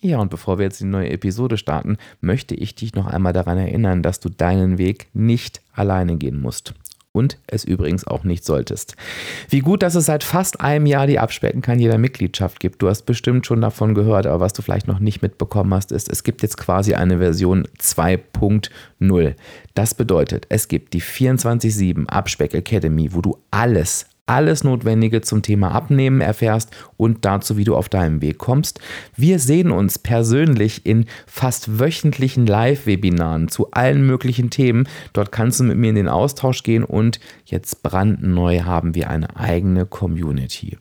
Ja, und bevor wir jetzt die neue Episode starten, möchte ich dich noch einmal daran erinnern, dass du deinen Weg nicht alleine gehen musst und es übrigens auch nicht solltest. Wie gut, dass es seit fast einem Jahr die Abspecken kann jeder Mitgliedschaft gibt. Du hast bestimmt schon davon gehört, aber was du vielleicht noch nicht mitbekommen hast, ist, es gibt jetzt quasi eine Version 2.0. Das bedeutet, es gibt die 24/7 Abspeck Academy, wo du alles alles Notwendige zum Thema Abnehmen erfährst und dazu, wie du auf deinem Weg kommst. Wir sehen uns persönlich in fast wöchentlichen Live-Webinaren zu allen möglichen Themen. Dort kannst du mit mir in den Austausch gehen und jetzt brandneu haben wir eine eigene Community.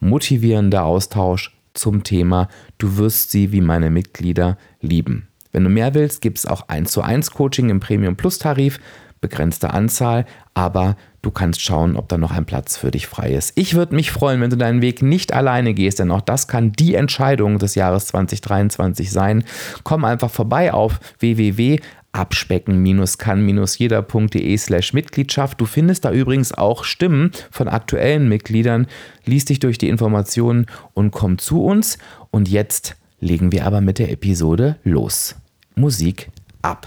Motivierender Austausch zum Thema Du wirst sie wie meine Mitglieder lieben. Wenn du mehr willst, gibt es auch 1 zu 1 Coaching im Premium Plus Tarif begrenzte Anzahl, aber du kannst schauen, ob da noch ein Platz für dich frei ist. Ich würde mich freuen, wenn du deinen Weg nicht alleine gehst, denn auch das kann die Entscheidung des Jahres 2023 sein. Komm einfach vorbei auf www abspecken-kann-jeder.de slash Mitgliedschaft. Du findest da übrigens auch Stimmen von aktuellen Mitgliedern. Lies dich durch die Informationen und komm zu uns. Und jetzt legen wir aber mit der Episode los. Musik ab.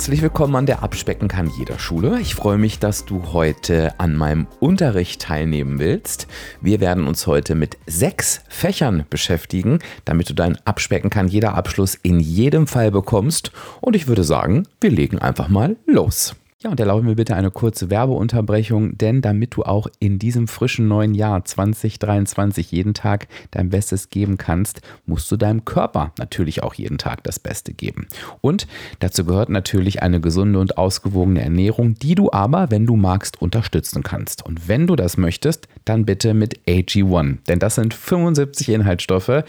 Herzlich willkommen an der Abspecken kann jeder Schule. Ich freue mich, dass du heute an meinem Unterricht teilnehmen willst. Wir werden uns heute mit sechs Fächern beschäftigen, damit du dein Abspecken kann jeder Abschluss in jedem Fall bekommst. Und ich würde sagen, wir legen einfach mal los. Ja, und erlaube mir bitte eine kurze Werbeunterbrechung, denn damit du auch in diesem frischen neuen Jahr 2023 jeden Tag dein Bestes geben kannst, musst du deinem Körper natürlich auch jeden Tag das Beste geben. Und dazu gehört natürlich eine gesunde und ausgewogene Ernährung, die du aber, wenn du magst, unterstützen kannst. Und wenn du das möchtest, dann bitte mit AG1, denn das sind 75 Inhaltsstoffe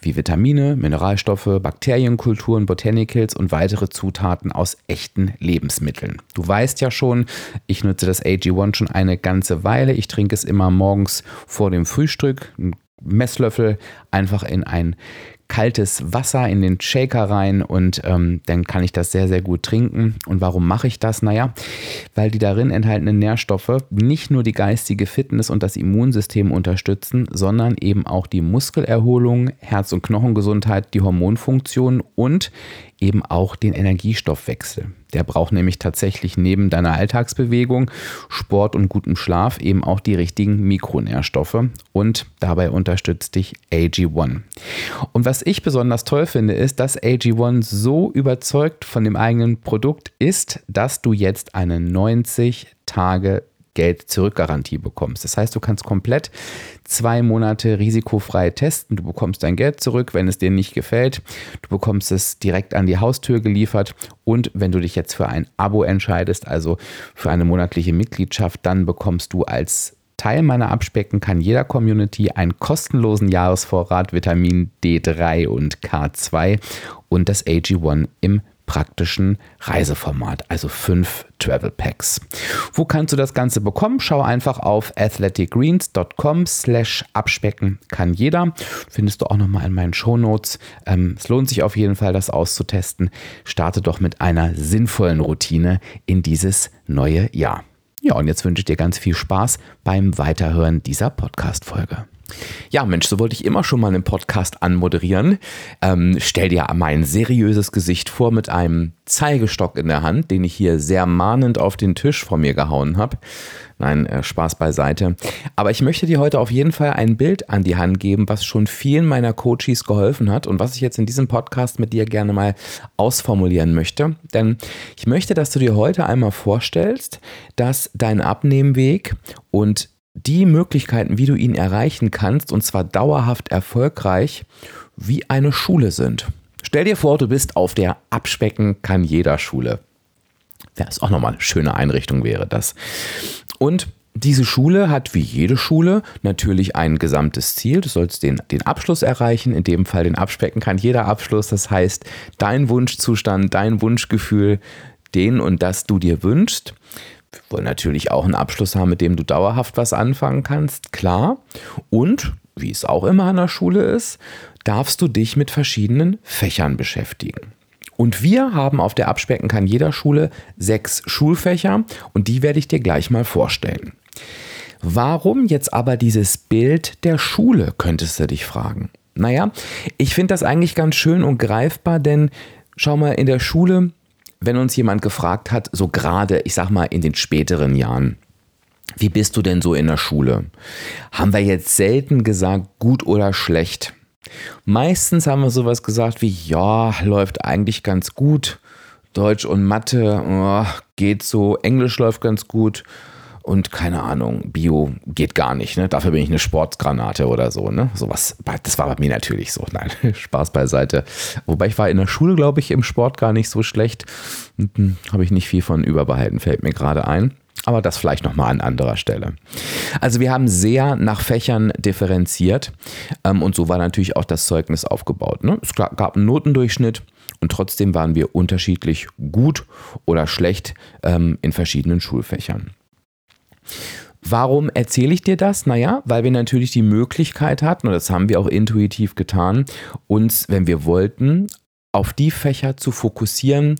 wie Vitamine, Mineralstoffe, Bakterienkulturen, Botanicals und weitere Zutaten aus echten Lebensmitteln. Du weißt ja schon, ich nutze das AG1 schon eine ganze Weile. Ich trinke es immer morgens vor dem Frühstück. Ein Messlöffel einfach in ein kaltes Wasser in den Shaker rein und ähm, dann kann ich das sehr, sehr gut trinken. Und warum mache ich das? Naja, weil die darin enthaltenen Nährstoffe nicht nur die geistige Fitness und das Immunsystem unterstützen, sondern eben auch die Muskelerholung, Herz- und Knochengesundheit, die Hormonfunktion und eben auch den Energiestoffwechsel. Der braucht nämlich tatsächlich neben deiner Alltagsbewegung, Sport und gutem Schlaf eben auch die richtigen Mikronährstoffe und dabei unterstützt dich AG1. Und was ich besonders toll finde, ist, dass AG1 so überzeugt von dem eigenen Produkt ist, dass du jetzt eine 90 Tage Geld-Zurück-Garantie bekommst. Das heißt, du kannst komplett zwei Monate risikofrei testen. Du bekommst dein Geld zurück, wenn es dir nicht gefällt. Du bekommst es direkt an die Haustür geliefert. Und wenn du dich jetzt für ein Abo entscheidest, also für eine monatliche Mitgliedschaft, dann bekommst du als Teil meiner Abspecken kann jeder Community einen kostenlosen Jahresvorrat Vitamin D3 und K2 und das AG1 im praktischen Reiseformat, also fünf Travel Packs. Wo kannst du das Ganze bekommen? Schau einfach auf athleticgreens.com slash abspecken kann jeder. Findest du auch nochmal in meinen Shownotes. Ähm, es lohnt sich auf jeden Fall, das auszutesten. Starte doch mit einer sinnvollen Routine in dieses neue Jahr. Ja, und jetzt wünsche ich dir ganz viel Spaß beim Weiterhören dieser Podcast-Folge. Ja, Mensch, so wollte ich immer schon mal einen Podcast anmoderieren. Ähm, stell dir mein seriöses Gesicht vor mit einem Zeigestock in der Hand, den ich hier sehr mahnend auf den Tisch vor mir gehauen habe. Nein, äh, Spaß beiseite. Aber ich möchte dir heute auf jeden Fall ein Bild an die Hand geben, was schon vielen meiner Coaches geholfen hat und was ich jetzt in diesem Podcast mit dir gerne mal ausformulieren möchte. Denn ich möchte, dass du dir heute einmal vorstellst, dass dein Abnehmweg und die Möglichkeiten, wie du ihn erreichen kannst, und zwar dauerhaft erfolgreich, wie eine Schule sind. Stell dir vor, du bist auf der Abspecken kann jeder Schule. Ja, ist auch nochmal eine schöne Einrichtung wäre das. Und diese Schule hat wie jede Schule natürlich ein gesamtes Ziel. Du sollst den, den Abschluss erreichen, in dem Fall den abspecken kann jeder Abschluss. Das heißt, dein Wunschzustand, dein Wunschgefühl, den und das du dir wünschst. Wir wollen natürlich auch einen Abschluss haben, mit dem du dauerhaft was anfangen kannst, klar. Und, wie es auch immer an der Schule ist, darfst du dich mit verschiedenen Fächern beschäftigen. Und wir haben auf der Abspecken kann jeder Schule sechs Schulfächer und die werde ich dir gleich mal vorstellen. Warum jetzt aber dieses Bild der Schule, könntest du dich fragen. Naja, ich finde das eigentlich ganz schön und greifbar, denn schau mal, in der Schule, wenn uns jemand gefragt hat, so gerade, ich sag mal, in den späteren Jahren, wie bist du denn so in der Schule? Haben wir jetzt selten gesagt, gut oder schlecht. Meistens haben wir sowas gesagt wie, ja, läuft eigentlich ganz gut. Deutsch und Mathe oh, geht so, Englisch läuft ganz gut und keine Ahnung, Bio geht gar nicht. Ne? Dafür bin ich eine Sportgranate oder so. Ne? Sowas, das war bei mir natürlich so. Nein, Spaß beiseite. Wobei ich war in der Schule, glaube ich, im Sport gar nicht so schlecht. Hm, Habe ich nicht viel von überbehalten, fällt mir gerade ein. Aber das vielleicht nochmal an anderer Stelle. Also wir haben sehr nach Fächern differenziert ähm, und so war natürlich auch das Zeugnis aufgebaut. Ne? Es gab einen Notendurchschnitt und trotzdem waren wir unterschiedlich gut oder schlecht ähm, in verschiedenen Schulfächern. Warum erzähle ich dir das? Naja, weil wir natürlich die Möglichkeit hatten, und das haben wir auch intuitiv getan, uns, wenn wir wollten, auf die Fächer zu fokussieren,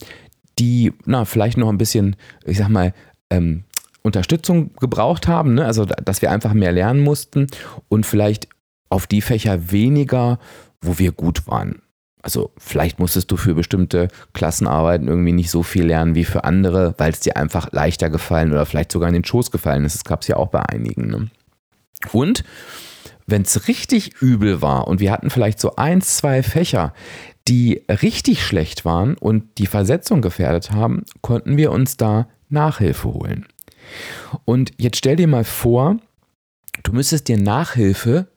die na, vielleicht noch ein bisschen, ich sag mal, ähm, Unterstützung gebraucht haben, ne? also dass wir einfach mehr lernen mussten und vielleicht auf die Fächer weniger, wo wir gut waren. Also vielleicht musstest du für bestimmte Klassenarbeiten irgendwie nicht so viel lernen wie für andere, weil es dir einfach leichter gefallen oder vielleicht sogar in den Schoß gefallen ist. Das gab es ja auch bei einigen. Ne? Und wenn es richtig übel war und wir hatten vielleicht so ein, zwei Fächer, die richtig schlecht waren und die Versetzung gefährdet haben, konnten wir uns da Nachhilfe holen. Und jetzt stell dir mal vor, du müsstest dir Nachhilfe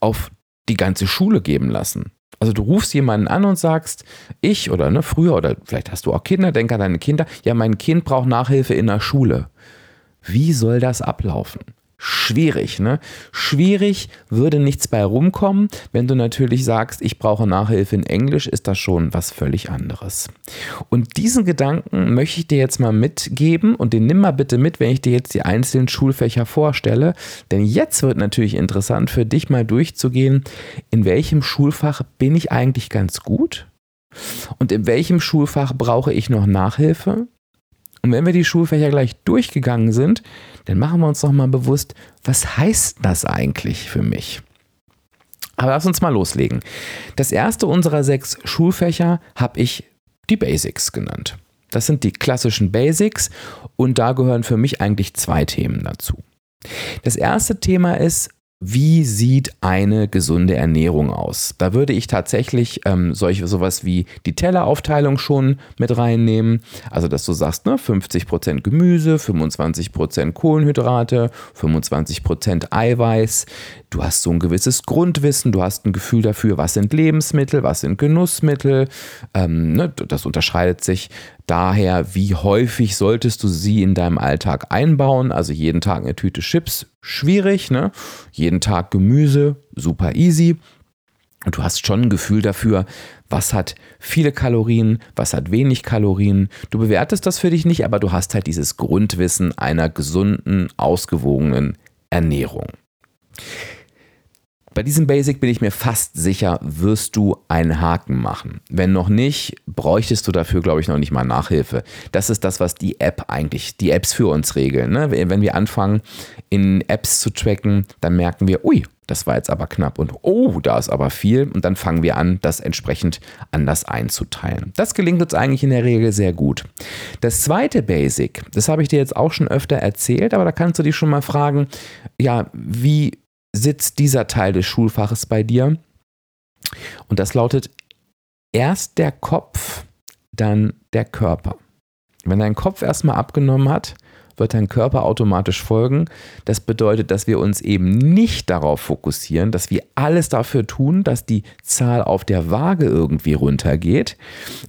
auf die ganze Schule geben lassen. Also du rufst jemanden an und sagst, ich oder ne, früher oder vielleicht hast du auch Kinder, denk an deine Kinder, ja, mein Kind braucht Nachhilfe in der Schule. Wie soll das ablaufen? Schwierig. Ne? Schwierig würde nichts bei rumkommen. Wenn du natürlich sagst, ich brauche Nachhilfe in Englisch, ist das schon was völlig anderes. Und diesen Gedanken möchte ich dir jetzt mal mitgeben und den nimm mal bitte mit, wenn ich dir jetzt die einzelnen Schulfächer vorstelle. Denn jetzt wird natürlich interessant für dich mal durchzugehen, in welchem Schulfach bin ich eigentlich ganz gut und in welchem Schulfach brauche ich noch Nachhilfe und wenn wir die Schulfächer gleich durchgegangen sind, dann machen wir uns doch mal bewusst, was heißt das eigentlich für mich? Aber lass uns mal loslegen. Das erste unserer sechs Schulfächer habe ich die Basics genannt. Das sind die klassischen Basics und da gehören für mich eigentlich zwei Themen dazu. Das erste Thema ist wie sieht eine gesunde Ernährung aus? Da würde ich tatsächlich ähm, solche sowas wie die Telleraufteilung schon mit reinnehmen. Also, dass du sagst, ne, 50% Gemüse, 25% Kohlenhydrate, 25% Eiweiß. Du hast so ein gewisses Grundwissen, du hast ein Gefühl dafür, was sind Lebensmittel, was sind Genussmittel. Ähm, ne, das unterscheidet sich daher, wie häufig solltest du sie in deinem Alltag einbauen? Also jeden Tag eine Tüte Chips, schwierig, ne? Jeden Tag Gemüse, super easy. Und du hast schon ein Gefühl dafür, was hat viele Kalorien, was hat wenig Kalorien. Du bewertest das für dich nicht, aber du hast halt dieses Grundwissen einer gesunden, ausgewogenen Ernährung. Bei diesem Basic bin ich mir fast sicher, wirst du einen Haken machen. Wenn noch nicht, bräuchtest du dafür, glaube ich, noch nicht mal Nachhilfe. Das ist das, was die App eigentlich, die Apps für uns regeln. Ne? Wenn wir anfangen, in Apps zu tracken, dann merken wir, ui, das war jetzt aber knapp und oh, da ist aber viel und dann fangen wir an, das entsprechend anders einzuteilen. Das gelingt uns eigentlich in der Regel sehr gut. Das zweite Basic, das habe ich dir jetzt auch schon öfter erzählt, aber da kannst du dich schon mal fragen, ja, wie sitzt dieser Teil des Schulfaches bei dir? Und das lautet erst der Kopf, dann der Körper. Wenn dein Kopf erstmal abgenommen hat, wird dein Körper automatisch folgen. Das bedeutet, dass wir uns eben nicht darauf fokussieren, dass wir alles dafür tun, dass die Zahl auf der Waage irgendwie runtergeht,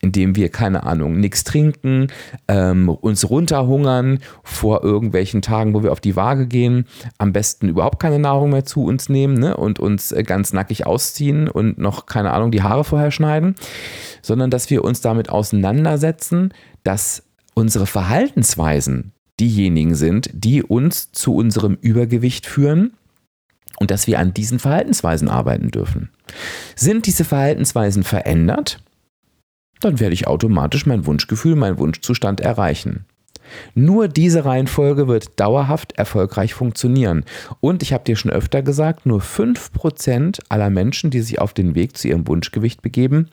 indem wir, keine Ahnung, nichts trinken, ähm, uns runterhungern vor irgendwelchen Tagen, wo wir auf die Waage gehen, am besten überhaupt keine Nahrung mehr zu uns nehmen ne, und uns äh, ganz nackig ausziehen und noch, keine Ahnung, die Haare vorher schneiden, sondern dass wir uns damit auseinandersetzen, dass unsere Verhaltensweisen diejenigen sind, die uns zu unserem Übergewicht führen und dass wir an diesen Verhaltensweisen arbeiten dürfen. Sind diese Verhaltensweisen verändert, dann werde ich automatisch mein Wunschgefühl, meinen Wunschzustand erreichen. Nur diese Reihenfolge wird dauerhaft erfolgreich funktionieren. Und ich habe dir schon öfter gesagt, nur 5% aller Menschen, die sich auf den Weg zu ihrem Wunschgewicht begeben,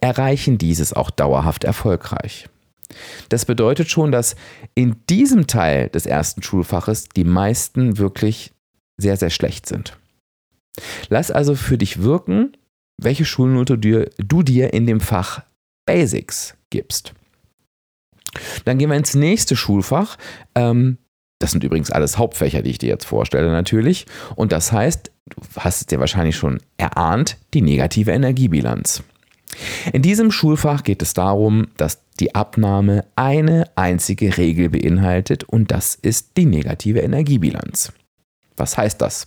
erreichen dieses auch dauerhaft erfolgreich. Das bedeutet schon, dass in diesem Teil des ersten Schulfaches die meisten wirklich sehr, sehr schlecht sind. Lass also für dich wirken, welche Schulnote du dir in dem Fach Basics gibst. Dann gehen wir ins nächste Schulfach. Ähm, das sind übrigens alles Hauptfächer, die ich dir jetzt vorstelle natürlich. Und das heißt, du hast es dir wahrscheinlich schon erahnt, die negative Energiebilanz. In diesem Schulfach geht es darum, dass die Abnahme eine einzige Regel beinhaltet und das ist die negative Energiebilanz. Was heißt das?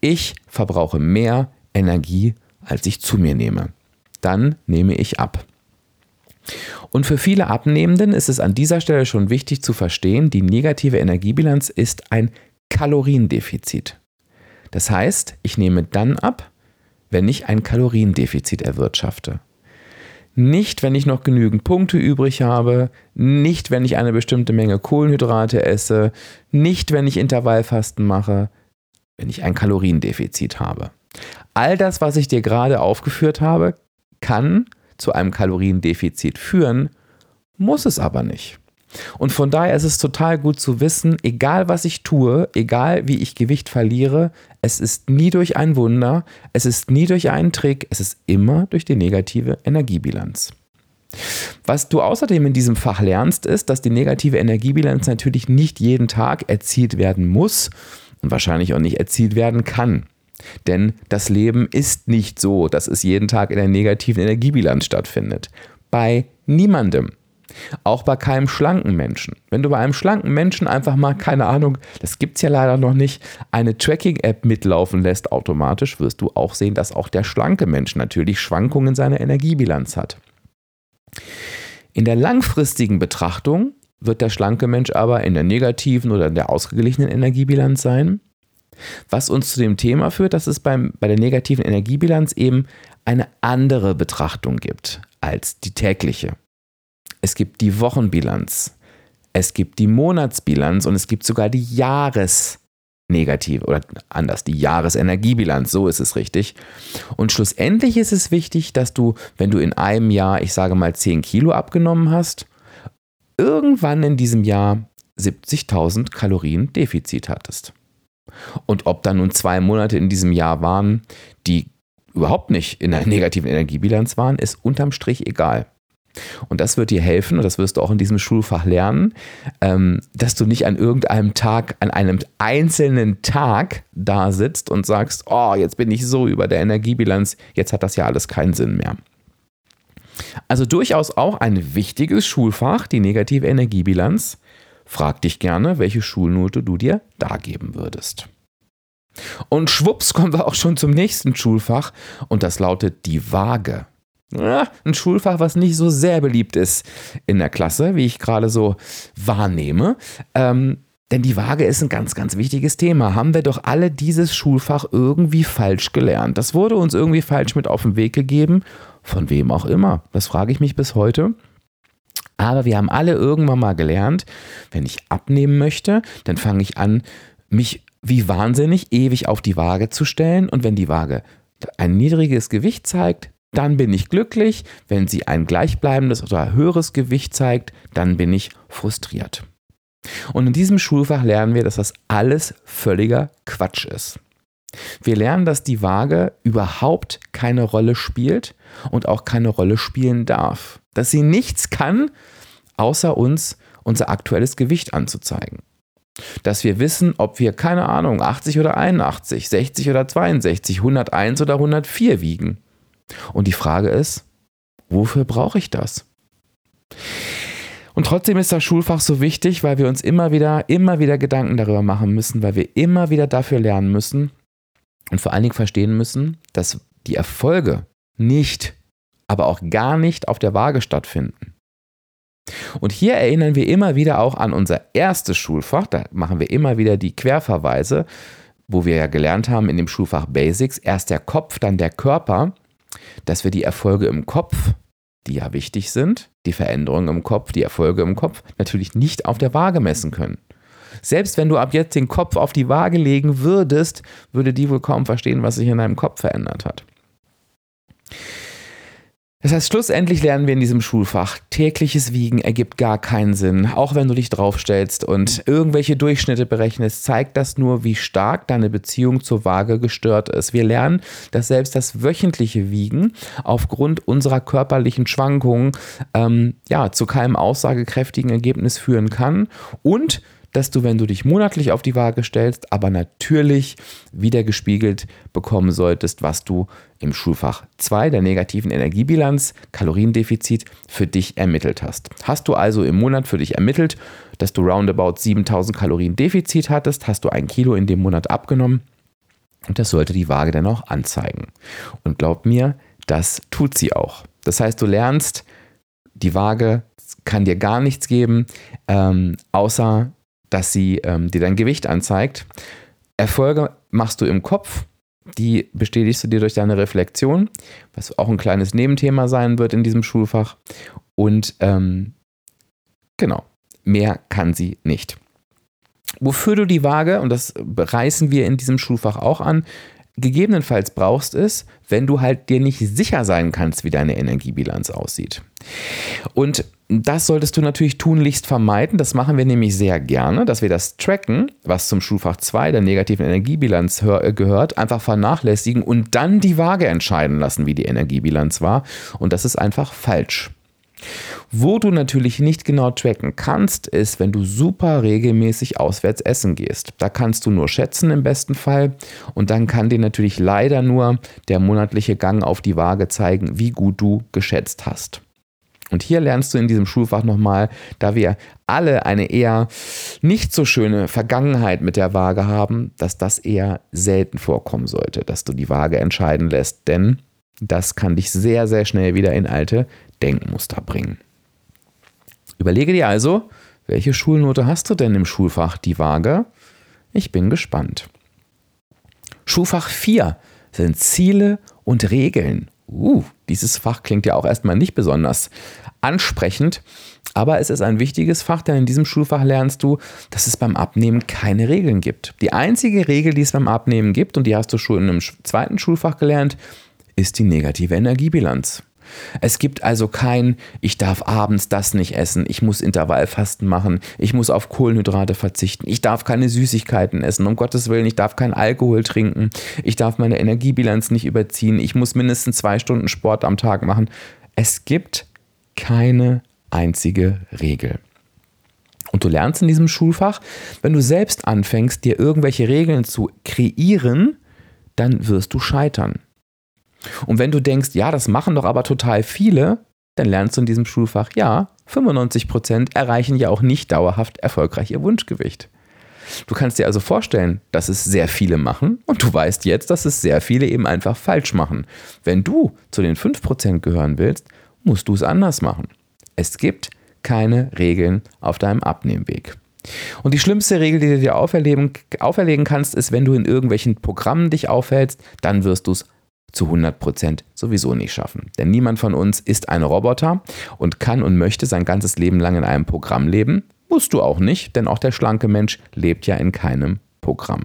Ich verbrauche mehr Energie, als ich zu mir nehme. Dann nehme ich ab. Und für viele Abnehmenden ist es an dieser Stelle schon wichtig zu verstehen, die negative Energiebilanz ist ein Kaloriendefizit. Das heißt, ich nehme dann ab, wenn ich ein Kaloriendefizit erwirtschafte. Nicht, wenn ich noch genügend Punkte übrig habe, nicht, wenn ich eine bestimmte Menge Kohlenhydrate esse, nicht, wenn ich Intervallfasten mache, wenn ich ein Kaloriendefizit habe. All das, was ich dir gerade aufgeführt habe, kann zu einem Kaloriendefizit führen, muss es aber nicht. Und von daher ist es total gut zu wissen, egal was ich tue, egal wie ich Gewicht verliere, es ist nie durch ein Wunder, es ist nie durch einen Trick, es ist immer durch die negative Energiebilanz. Was du außerdem in diesem Fach lernst, ist, dass die negative Energiebilanz natürlich nicht jeden Tag erzielt werden muss und wahrscheinlich auch nicht erzielt werden kann. Denn das Leben ist nicht so, dass es jeden Tag in der negativen Energiebilanz stattfindet. Bei niemandem. Auch bei keinem schlanken Menschen. Wenn du bei einem schlanken Menschen einfach mal, keine Ahnung, das gibt es ja leider noch nicht, eine Tracking-App mitlaufen lässt automatisch, wirst du auch sehen, dass auch der schlanke Mensch natürlich Schwankungen in seiner Energiebilanz hat. In der langfristigen Betrachtung wird der schlanke Mensch aber in der negativen oder in der ausgeglichenen Energiebilanz sein. Was uns zu dem Thema führt, dass es beim, bei der negativen Energiebilanz eben eine andere Betrachtung gibt als die tägliche. Es gibt die Wochenbilanz, es gibt die Monatsbilanz und es gibt sogar die Jahresnegative oder anders, die Jahresenergiebilanz, so ist es richtig. Und schlussendlich ist es wichtig, dass du, wenn du in einem Jahr, ich sage mal 10 Kilo abgenommen hast, irgendwann in diesem Jahr 70.000 Kalorien Defizit hattest. Und ob da nun zwei Monate in diesem Jahr waren, die überhaupt nicht in der negativen Energiebilanz waren, ist unterm Strich egal. Und das wird dir helfen, und das wirst du auch in diesem Schulfach lernen, ähm, dass du nicht an irgendeinem Tag, an einem einzelnen Tag da sitzt und sagst, oh, jetzt bin ich so über der Energiebilanz, jetzt hat das ja alles keinen Sinn mehr. Also durchaus auch ein wichtiges Schulfach, die negative Energiebilanz. Frag dich gerne, welche Schulnote du dir da geben würdest. Und schwupps kommen wir auch schon zum nächsten Schulfach und das lautet die Waage ein Schulfach, was nicht so sehr beliebt ist in der Klasse, wie ich gerade so wahrnehme. Ähm, denn die Waage ist ein ganz, ganz wichtiges Thema. Haben wir doch alle dieses Schulfach irgendwie falsch gelernt? Das wurde uns irgendwie falsch mit auf den Weg gegeben. Von wem auch immer. Das frage ich mich bis heute. Aber wir haben alle irgendwann mal gelernt, wenn ich abnehmen möchte, dann fange ich an, mich wie wahnsinnig ewig auf die Waage zu stellen. Und wenn die Waage ein niedriges Gewicht zeigt, dann bin ich glücklich. Wenn sie ein gleichbleibendes oder höheres Gewicht zeigt, dann bin ich frustriert. Und in diesem Schulfach lernen wir, dass das alles völliger Quatsch ist. Wir lernen, dass die Waage überhaupt keine Rolle spielt und auch keine Rolle spielen darf. Dass sie nichts kann, außer uns unser aktuelles Gewicht anzuzeigen. Dass wir wissen, ob wir, keine Ahnung, 80 oder 81, 60 oder 62, 101 oder 104 wiegen. Und die Frage ist, wofür brauche ich das? Und trotzdem ist das Schulfach so wichtig, weil wir uns immer wieder, immer wieder Gedanken darüber machen müssen, weil wir immer wieder dafür lernen müssen und vor allen Dingen verstehen müssen, dass die Erfolge nicht, aber auch gar nicht auf der Waage stattfinden. Und hier erinnern wir immer wieder auch an unser erstes Schulfach, da machen wir immer wieder die Querverweise, wo wir ja gelernt haben in dem Schulfach Basics, erst der Kopf, dann der Körper, dass wir die Erfolge im Kopf die ja wichtig sind, die Veränderungen im Kopf, die Erfolge im Kopf, natürlich nicht auf der Waage messen können. Selbst wenn du ab jetzt den Kopf auf die Waage legen würdest, würde die wohl kaum verstehen, was sich in deinem Kopf verändert hat. Das heißt, schlussendlich lernen wir in diesem Schulfach, tägliches Wiegen ergibt gar keinen Sinn. Auch wenn du dich draufstellst und irgendwelche Durchschnitte berechnest, zeigt das nur, wie stark deine Beziehung zur Waage gestört ist. Wir lernen, dass selbst das wöchentliche Wiegen aufgrund unserer körperlichen Schwankungen ähm, ja, zu keinem aussagekräftigen Ergebnis führen kann und dass du, wenn du dich monatlich auf die Waage stellst, aber natürlich wieder gespiegelt bekommen solltest, was du im Schulfach 2 der negativen Energiebilanz, Kaloriendefizit, für dich ermittelt hast. Hast du also im Monat für dich ermittelt, dass du roundabout 7000 Kalorien Defizit hattest, hast du ein Kilo in dem Monat abgenommen und das sollte die Waage dann auch anzeigen. Und glaub mir, das tut sie auch. Das heißt, du lernst, die Waage kann dir gar nichts geben, ähm, außer dass sie ähm, dir dein Gewicht anzeigt. Erfolge machst du im Kopf, die bestätigst du dir durch deine Reflexion, was auch ein kleines Nebenthema sein wird in diesem Schulfach. Und ähm, genau, mehr kann sie nicht. Wofür du die Waage, und das reißen wir in diesem Schulfach auch an, gegebenenfalls brauchst es, wenn du halt dir nicht sicher sein kannst, wie deine Energiebilanz aussieht. Und das solltest du natürlich tunlichst vermeiden. Das machen wir nämlich sehr gerne, dass wir das Tracken, was zum Schulfach 2 der negativen Energiebilanz äh, gehört, einfach vernachlässigen und dann die Waage entscheiden lassen, wie die Energiebilanz war. Und das ist einfach falsch. Wo du natürlich nicht genau tracken kannst, ist, wenn du super regelmäßig auswärts essen gehst. Da kannst du nur schätzen im besten Fall und dann kann dir natürlich leider nur der monatliche Gang auf die Waage zeigen, wie gut du geschätzt hast. Und hier lernst du in diesem Schulfach nochmal, da wir alle eine eher nicht so schöne Vergangenheit mit der Waage haben, dass das eher selten vorkommen sollte, dass du die Waage entscheiden lässt, denn das kann dich sehr, sehr schnell wieder in alte Denkmuster bringen. Überlege dir also, welche Schulnote hast du denn im Schulfach die Waage? Ich bin gespannt. Schulfach 4 sind Ziele und Regeln. Uh, dieses Fach klingt ja auch erstmal nicht besonders ansprechend, aber es ist ein wichtiges Fach, denn in diesem Schulfach lernst du, dass es beim Abnehmen keine Regeln gibt. Die einzige Regel, die es beim Abnehmen gibt, und die hast du schon in einem zweiten Schulfach gelernt, ist die negative Energiebilanz. Es gibt also kein, ich darf abends das nicht essen, ich muss Intervallfasten machen, ich muss auf Kohlenhydrate verzichten, ich darf keine Süßigkeiten essen, um Gottes Willen, ich darf keinen Alkohol trinken, ich darf meine Energiebilanz nicht überziehen, ich muss mindestens zwei Stunden Sport am Tag machen. Es gibt keine einzige Regel. Und du lernst in diesem Schulfach, wenn du selbst anfängst, dir irgendwelche Regeln zu kreieren, dann wirst du scheitern. Und wenn du denkst, ja, das machen doch aber total viele, dann lernst du in diesem Schulfach, ja, 95% erreichen ja auch nicht dauerhaft erfolgreich ihr Wunschgewicht. Du kannst dir also vorstellen, dass es sehr viele machen und du weißt jetzt, dass es sehr viele eben einfach falsch machen. Wenn du zu den 5% gehören willst, musst du es anders machen. Es gibt keine Regeln auf deinem Abnehmweg. Und die schlimmste Regel, die du dir auferlegen, auferlegen kannst, ist, wenn du in irgendwelchen Programmen dich aufhältst, dann wirst du es zu 100% sowieso nicht schaffen. Denn niemand von uns ist ein Roboter und kann und möchte sein ganzes Leben lang in einem Programm leben. Musst du auch nicht, denn auch der schlanke Mensch lebt ja in keinem Programm.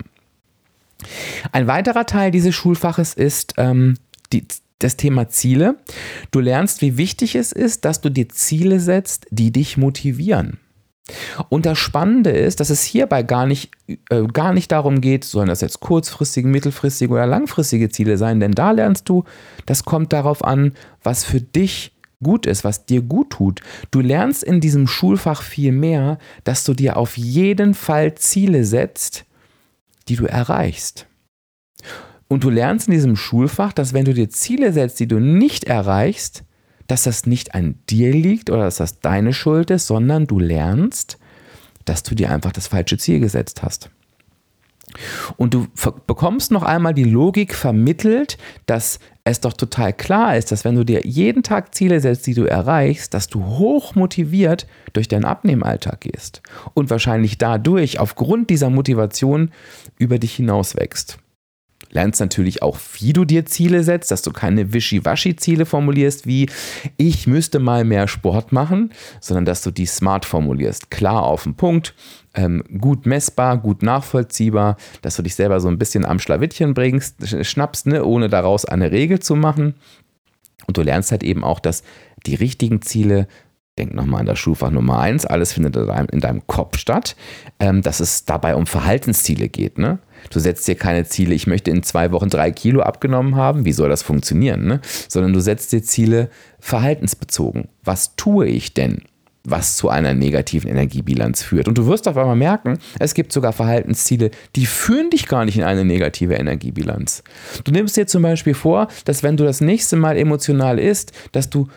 Ein weiterer Teil dieses Schulfaches ist ähm, die, das Thema Ziele. Du lernst, wie wichtig es ist, dass du dir Ziele setzt, die dich motivieren. Und das Spannende ist, dass es hierbei gar nicht, äh, gar nicht darum geht, sollen das jetzt kurzfristige, mittelfristige oder langfristige Ziele sein, denn da lernst du, das kommt darauf an, was für dich gut ist, was dir gut tut. Du lernst in diesem Schulfach viel mehr, dass du dir auf jeden Fall Ziele setzt, die du erreichst. Und du lernst in diesem Schulfach, dass wenn du dir Ziele setzt, die du nicht erreichst, dass das nicht an dir liegt oder dass das deine Schuld ist, sondern du lernst, dass du dir einfach das falsche Ziel gesetzt hast. Und du bekommst noch einmal die Logik vermittelt, dass es doch total klar ist, dass wenn du dir jeden Tag Ziele setzt, die du erreichst, dass du hoch motiviert durch deinen Abnehmalltag gehst und wahrscheinlich dadurch aufgrund dieser Motivation über dich hinaus wächst lernst natürlich auch, wie du dir Ziele setzt, dass du keine Wischiwaschi-Ziele formulierst, wie ich müsste mal mehr Sport machen, sondern dass du die smart formulierst, klar auf den Punkt, ähm, gut messbar, gut nachvollziehbar, dass du dich selber so ein bisschen am Schlawittchen bringst, schnappst, ne, ohne daraus eine Regel zu machen. Und du lernst halt eben auch, dass die richtigen Ziele denk nochmal an das Schulfach Nummer 1, alles findet in deinem, in deinem Kopf statt, ähm, dass es dabei um Verhaltensziele geht. Ne? Du setzt dir keine Ziele, ich möchte in zwei Wochen drei Kilo abgenommen haben, wie soll das funktionieren? Ne? Sondern du setzt dir Ziele verhaltensbezogen. Was tue ich denn? was zu einer negativen Energiebilanz führt. Und du wirst auf einmal merken, es gibt sogar Verhaltensziele, die führen dich gar nicht in eine negative Energiebilanz. Du nimmst dir zum Beispiel vor, dass wenn du das nächste Mal emotional isst, dass du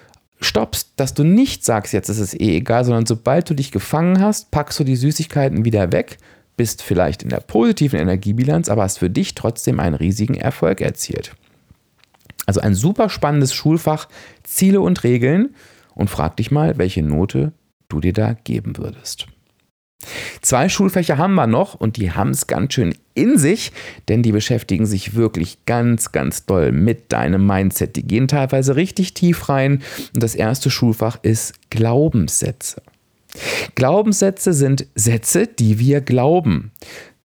stoppst, dass du nicht sagst, jetzt ist es eh egal, sondern sobald du dich gefangen hast, packst du die Süßigkeiten wieder weg, bist vielleicht in der positiven Energiebilanz, aber hast für dich trotzdem einen riesigen Erfolg erzielt. Also ein super spannendes Schulfach, Ziele und Regeln und frag dich mal, welche Note du dir da geben würdest. Zwei Schulfächer haben wir noch und die haben es ganz schön in sich, denn die beschäftigen sich wirklich ganz, ganz doll mit deinem Mindset. Die gehen teilweise richtig tief rein und das erste Schulfach ist Glaubenssätze. Glaubenssätze sind Sätze, die wir glauben.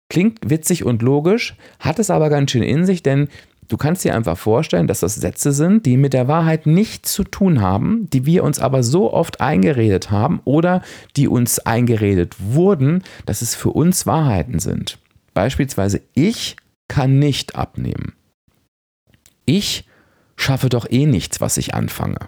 Klingt witzig und logisch, hat es aber ganz schön in sich, denn Du kannst dir einfach vorstellen, dass das Sätze sind, die mit der Wahrheit nichts zu tun haben, die wir uns aber so oft eingeredet haben oder die uns eingeredet wurden, dass es für uns Wahrheiten sind. Beispielsweise, ich kann nicht abnehmen. Ich schaffe doch eh nichts, was ich anfange.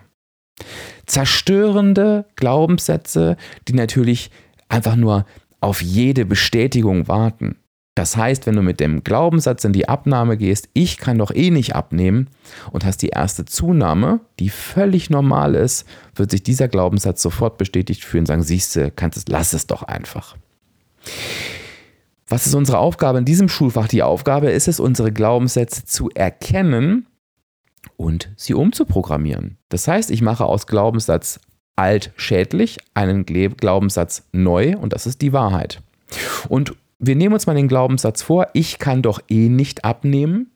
Zerstörende Glaubenssätze, die natürlich einfach nur auf jede Bestätigung warten. Das heißt, wenn du mit dem Glaubenssatz in die Abnahme gehst, ich kann doch eh nicht abnehmen und hast die erste Zunahme, die völlig normal ist, wird sich dieser Glaubenssatz sofort bestätigt fühlen und sagen, siehst du, kannst es, lass es doch einfach. Was ist unsere Aufgabe in diesem Schulfach? Die Aufgabe ist es, unsere Glaubenssätze zu erkennen und sie umzuprogrammieren. Das heißt, ich mache aus Glaubenssatz alt schädlich einen Glaubenssatz neu und das ist die Wahrheit. Und wir nehmen uns mal den Glaubenssatz vor, ich kann doch eh nicht abnehmen.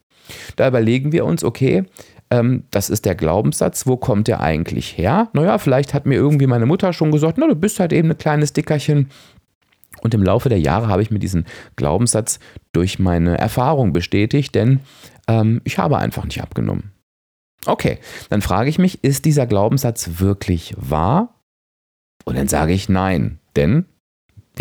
Da überlegen wir uns, okay, ähm, das ist der Glaubenssatz, wo kommt der eigentlich her? Naja, vielleicht hat mir irgendwie meine Mutter schon gesagt, na, du bist halt eben ein kleines Dickerchen. Und im Laufe der Jahre habe ich mir diesen Glaubenssatz durch meine Erfahrung bestätigt, denn ähm, ich habe einfach nicht abgenommen. Okay, dann frage ich mich, ist dieser Glaubenssatz wirklich wahr? Und dann sage ich nein, denn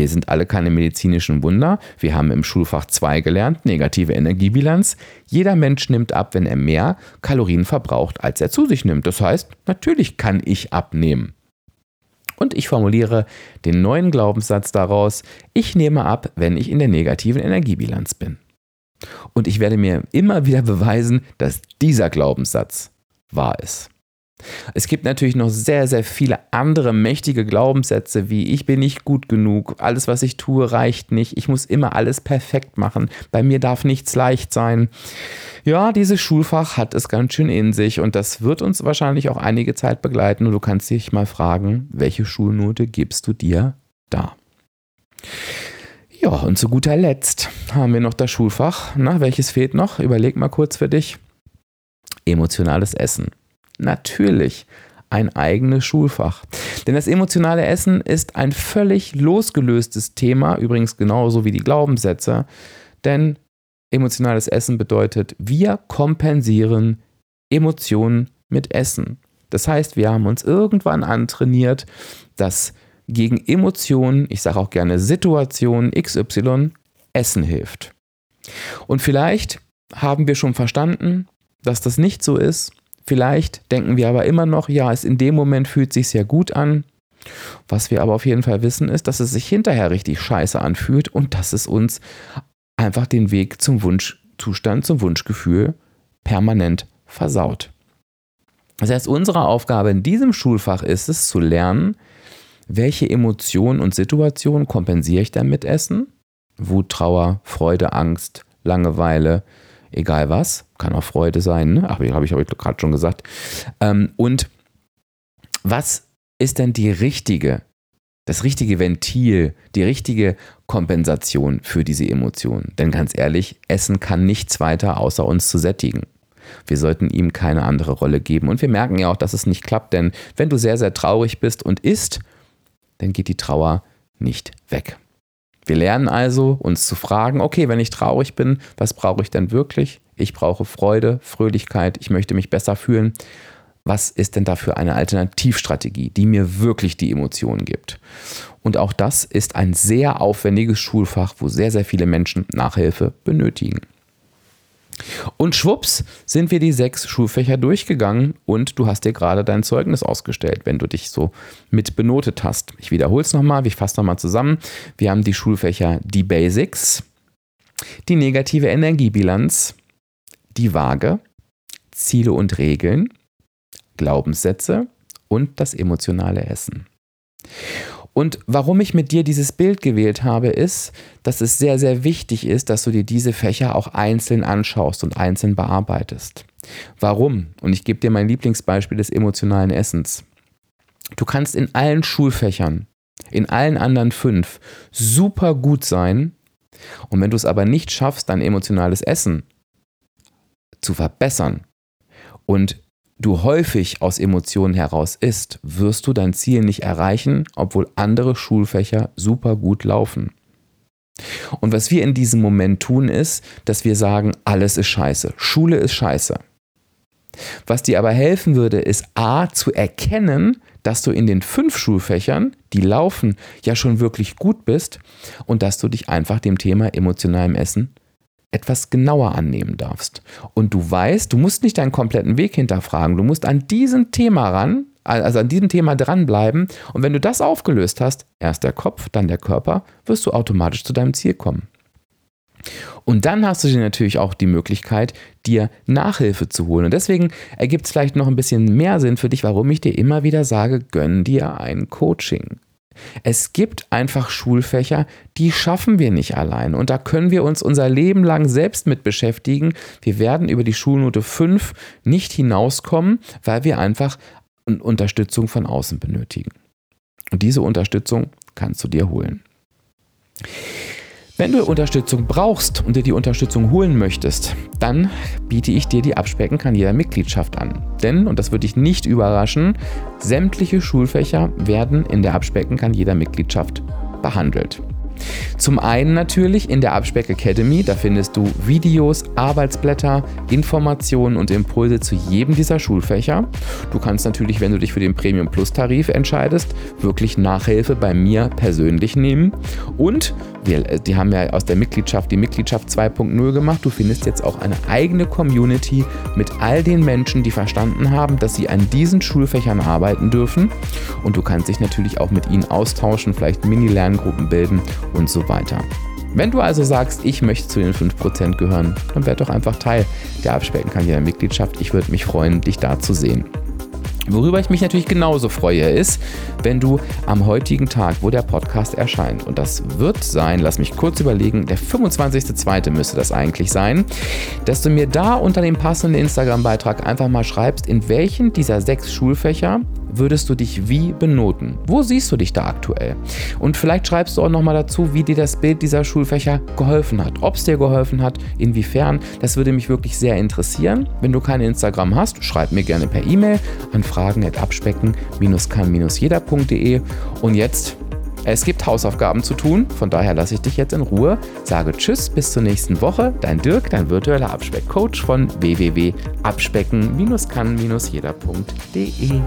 wir sind alle keine medizinischen Wunder. Wir haben im Schulfach 2 gelernt, negative Energiebilanz. Jeder Mensch nimmt ab, wenn er mehr Kalorien verbraucht, als er zu sich nimmt. Das heißt, natürlich kann ich abnehmen. Und ich formuliere den neuen Glaubenssatz daraus, ich nehme ab, wenn ich in der negativen Energiebilanz bin. Und ich werde mir immer wieder beweisen, dass dieser Glaubenssatz wahr ist. Es gibt natürlich noch sehr, sehr viele andere mächtige Glaubenssätze wie ich bin nicht gut genug, alles, was ich tue, reicht nicht, ich muss immer alles perfekt machen, bei mir darf nichts leicht sein. Ja, dieses Schulfach hat es ganz schön in sich und das wird uns wahrscheinlich auch einige Zeit begleiten und du kannst dich mal fragen, welche Schulnote gibst du dir da? Ja, und zu guter Letzt haben wir noch das Schulfach. Na, welches fehlt noch? Überleg mal kurz für dich. Emotionales Essen natürlich ein eigenes Schulfach. Denn das emotionale Essen ist ein völlig losgelöstes Thema, übrigens genauso wie die Glaubenssätze. Denn emotionales Essen bedeutet, wir kompensieren Emotionen mit Essen. Das heißt, wir haben uns irgendwann antrainiert, dass gegen Emotionen, ich sage auch gerne Situationen XY, Essen hilft. Und vielleicht haben wir schon verstanden, dass das nicht so ist Vielleicht denken wir aber immer noch, ja, es in dem Moment fühlt sich sehr gut an. Was wir aber auf jeden Fall wissen, ist, dass es sich hinterher richtig scheiße anfühlt und dass es uns einfach den Weg zum Wunschzustand, zum Wunschgefühl permanent versaut. Das heißt, unsere Aufgabe in diesem Schulfach ist es zu lernen, welche Emotionen und Situationen kompensiere ich denn mit Essen? Wut, Trauer, Freude, Angst, Langeweile, egal was, kann auch Freude sein, ne? Ach, habe ich, hab ich gerade schon gesagt. Ähm, und was ist denn die richtige, das richtige Ventil, die richtige Kompensation für diese Emotionen? Denn ganz ehrlich, Essen kann nichts weiter, außer uns zu sättigen. Wir sollten ihm keine andere Rolle geben. Und wir merken ja auch, dass es nicht klappt, denn wenn du sehr, sehr traurig bist und isst, dann geht die Trauer nicht weg. Wir lernen also, uns zu fragen, okay, wenn ich traurig bin, was brauche ich denn wirklich? Ich brauche Freude, Fröhlichkeit, ich möchte mich besser fühlen. Was ist denn dafür eine Alternativstrategie, die mir wirklich die Emotionen gibt? Und auch das ist ein sehr aufwendiges Schulfach, wo sehr, sehr viele Menschen Nachhilfe benötigen. Und schwupps sind wir die sechs Schulfächer durchgegangen und du hast dir gerade dein Zeugnis ausgestellt, wenn du dich so mit benotet hast. Ich wiederhole es nochmal, ich fasse nochmal zusammen. Wir haben die Schulfächer die Basics, die negative Energiebilanz, die Waage, Ziele und Regeln, Glaubenssätze und das emotionale Essen. Und warum ich mit dir dieses Bild gewählt habe, ist, dass es sehr, sehr wichtig ist, dass du dir diese Fächer auch einzeln anschaust und einzeln bearbeitest. Warum? Und ich gebe dir mein Lieblingsbeispiel des emotionalen Essens. Du kannst in allen Schulfächern, in allen anderen fünf, super gut sein. Und wenn du es aber nicht schaffst, dein emotionales Essen zu verbessern und du häufig aus Emotionen heraus isst, wirst du dein Ziel nicht erreichen, obwohl andere Schulfächer super gut laufen. Und was wir in diesem Moment tun, ist, dass wir sagen, alles ist scheiße, Schule ist scheiße. Was dir aber helfen würde, ist A zu erkennen, dass du in den fünf Schulfächern, die laufen, ja schon wirklich gut bist und dass du dich einfach dem Thema emotionalem Essen etwas genauer annehmen darfst. Und du weißt, du musst nicht deinen kompletten Weg hinterfragen. Du musst an diesem Thema ran, also an diesem Thema dranbleiben. Und wenn du das aufgelöst hast, erst der Kopf, dann der Körper, wirst du automatisch zu deinem Ziel kommen. Und dann hast du dir natürlich auch die Möglichkeit, dir Nachhilfe zu holen. Und deswegen ergibt es vielleicht noch ein bisschen mehr Sinn für dich, warum ich dir immer wieder sage, gönn dir ein Coaching. Es gibt einfach Schulfächer, die schaffen wir nicht allein. Und da können wir uns unser Leben lang selbst mit beschäftigen. Wir werden über die Schulnote 5 nicht hinauskommen, weil wir einfach Unterstützung von außen benötigen. Und diese Unterstützung kannst du dir holen. Wenn du Unterstützung brauchst und dir die Unterstützung holen möchtest, dann biete ich dir die Abspecken jeder Mitgliedschaft an. Denn, und das würde dich nicht überraschen, sämtliche Schulfächer werden in der Abspecken jeder Mitgliedschaft behandelt. Zum einen natürlich in der Abspeck Academy, da findest du Videos, Arbeitsblätter, Informationen und Impulse zu jedem dieser Schulfächer. Du kannst natürlich, wenn du dich für den Premium Plus Tarif entscheidest, wirklich Nachhilfe bei mir persönlich nehmen. Und wir, die haben ja aus der Mitgliedschaft die Mitgliedschaft 2.0 gemacht. Du findest jetzt auch eine eigene Community mit all den Menschen, die verstanden haben, dass sie an diesen Schulfächern arbeiten dürfen. Und du kannst dich natürlich auch mit ihnen austauschen, vielleicht Mini-Lerngruppen bilden und so weiter. Wenn du also sagst, ich möchte zu den 5% gehören, dann werd doch einfach Teil der Abspecken Mitgliedschaft. Ich würde mich freuen, dich da zu sehen. Worüber ich mich natürlich genauso freue, ist, wenn du am heutigen Tag, wo der Podcast erscheint, und das wird sein, lass mich kurz überlegen, der 25.02. müsste das eigentlich sein, dass du mir da unter dem passenden Instagram-Beitrag einfach mal schreibst, in welchen dieser sechs Schulfächer würdest du dich wie benoten? Wo siehst du dich da aktuell? Und vielleicht schreibst du auch nochmal dazu, wie dir das Bild dieser Schulfächer geholfen hat. Ob es dir geholfen hat, inwiefern. Das würde mich wirklich sehr interessieren. Wenn du kein Instagram hast, schreib mir gerne per E-Mail an fragen.abspecken-kann-jeder.de. Und jetzt es gibt Hausaufgaben zu tun, von daher lasse ich dich jetzt in Ruhe. Sage Tschüss, bis zur nächsten Woche. Dein Dirk, dein virtueller Abspeckcoach von www.abspecken-kann-jeder.de.